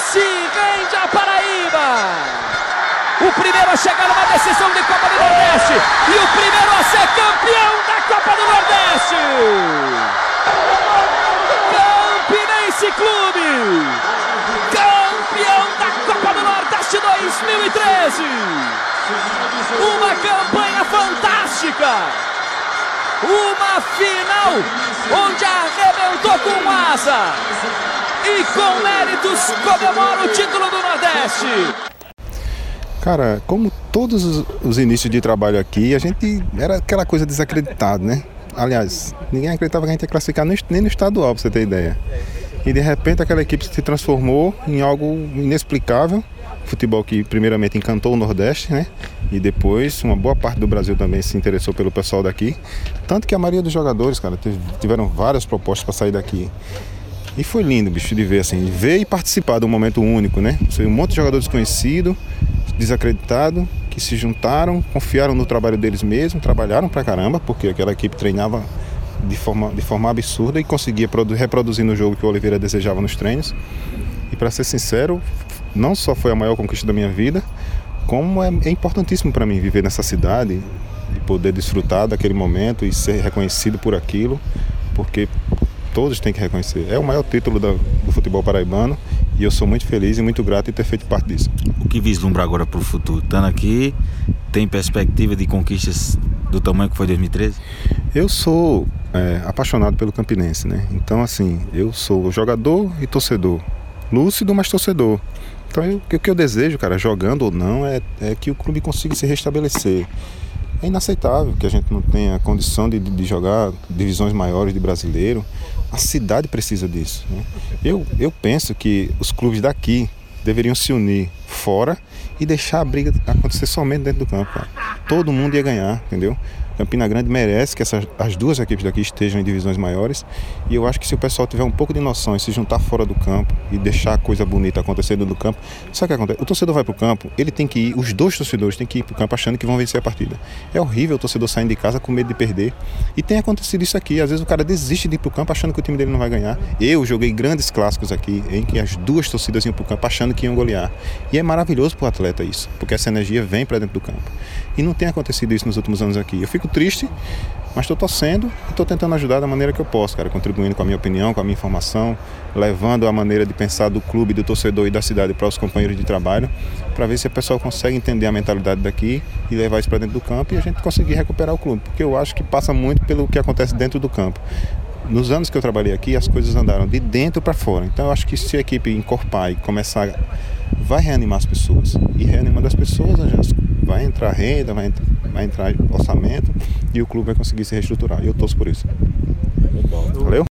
Se rende a Paraíba. O primeiro a chegar numa decisão de Copa do Nordeste. E o primeiro a ser campeão da Copa do Nordeste. Campinense Clube. Campeão da Copa do Nordeste 2013. Uma campanha fantástica. Uma final onde arrebentou com asa. E com méritos comemora o título do Nordeste. Cara, como todos os, os, inícios de trabalho aqui, a gente era aquela coisa desacreditada, né? Aliás, ninguém acreditava que a gente ia classificar nem no estadual, pra você ter ideia. E de repente aquela equipe se transformou em algo inexplicável. Futebol que primeiramente encantou o Nordeste, né? E depois uma boa parte do Brasil também se interessou pelo pessoal daqui. Tanto que a maioria dos jogadores, cara, tiveram várias propostas para sair daqui. E foi lindo, bicho, de ver assim, ver e participar de um momento único, né? Foi um monte de jogador desconhecido, desacreditado, que se juntaram, confiaram no trabalho deles mesmos, trabalharam pra caramba, porque aquela equipe treinava de forma, de forma absurda e conseguia reproduzir no jogo que o Oliveira desejava nos treinos. E para ser sincero, não só foi a maior conquista da minha vida, como é, é importantíssimo para mim viver nessa cidade e poder desfrutar daquele momento e ser reconhecido por aquilo, porque todos têm que reconhecer. É o maior título do, do futebol paraibano e eu sou muito feliz e muito grato em ter feito parte disso. O que vislumbra agora para o futuro? Estando aqui, tem perspectiva de conquistas do tamanho que foi 2013? Eu sou é, apaixonado pelo Campinense, né? Então, assim, eu sou jogador e torcedor. Lúcido, mas torcedor. Então, eu, o que eu desejo, cara, jogando ou não, é, é que o clube consiga se restabelecer. É inaceitável que a gente não tenha condição de, de jogar divisões maiores de brasileiro. A cidade precisa disso. Né? Eu, eu penso que os clubes daqui deveriam se unir fora e deixar a briga acontecer somente dentro do campo. Todo mundo ia ganhar, entendeu? Campina Grande merece que essas, as duas equipes daqui estejam em divisões maiores. E eu acho que se o pessoal tiver um pouco de noção e se juntar fora do campo e deixar a coisa bonita acontecendo no campo, sabe o que acontece? O torcedor vai para o campo, ele tem que ir, os dois torcedores têm que ir para o campo achando que vão vencer a partida. É horrível o torcedor saindo de casa com medo de perder. E tem acontecido isso aqui. Às vezes o cara desiste de ir para o campo achando que o time dele não vai ganhar. Eu joguei grandes clássicos aqui em que as duas torcidas iam para o campo achando que iam golear. E é maravilhoso para o atleta isso, porque essa energia vem para dentro do campo. E não tem acontecido isso nos últimos anos aqui. Eu fico triste, mas estou torcendo e estou tentando ajudar da maneira que eu posso, cara, contribuindo com a minha opinião, com a minha informação, levando a maneira de pensar do clube, do torcedor e da cidade para os companheiros de trabalho, para ver se o pessoal consegue entender a mentalidade daqui e levar isso para dentro do campo e a gente conseguir recuperar o clube, porque eu acho que passa muito pelo que acontece dentro do campo. Nos anos que eu trabalhei aqui, as coisas andaram de dentro para fora. Então eu acho que se a equipe encorpar e começar vai reanimar as pessoas. E reanimando as pessoas, vai entrar renda, vai entrar vai entrar orçamento e o clube vai conseguir se reestruturar. E eu torço por isso. Valeu?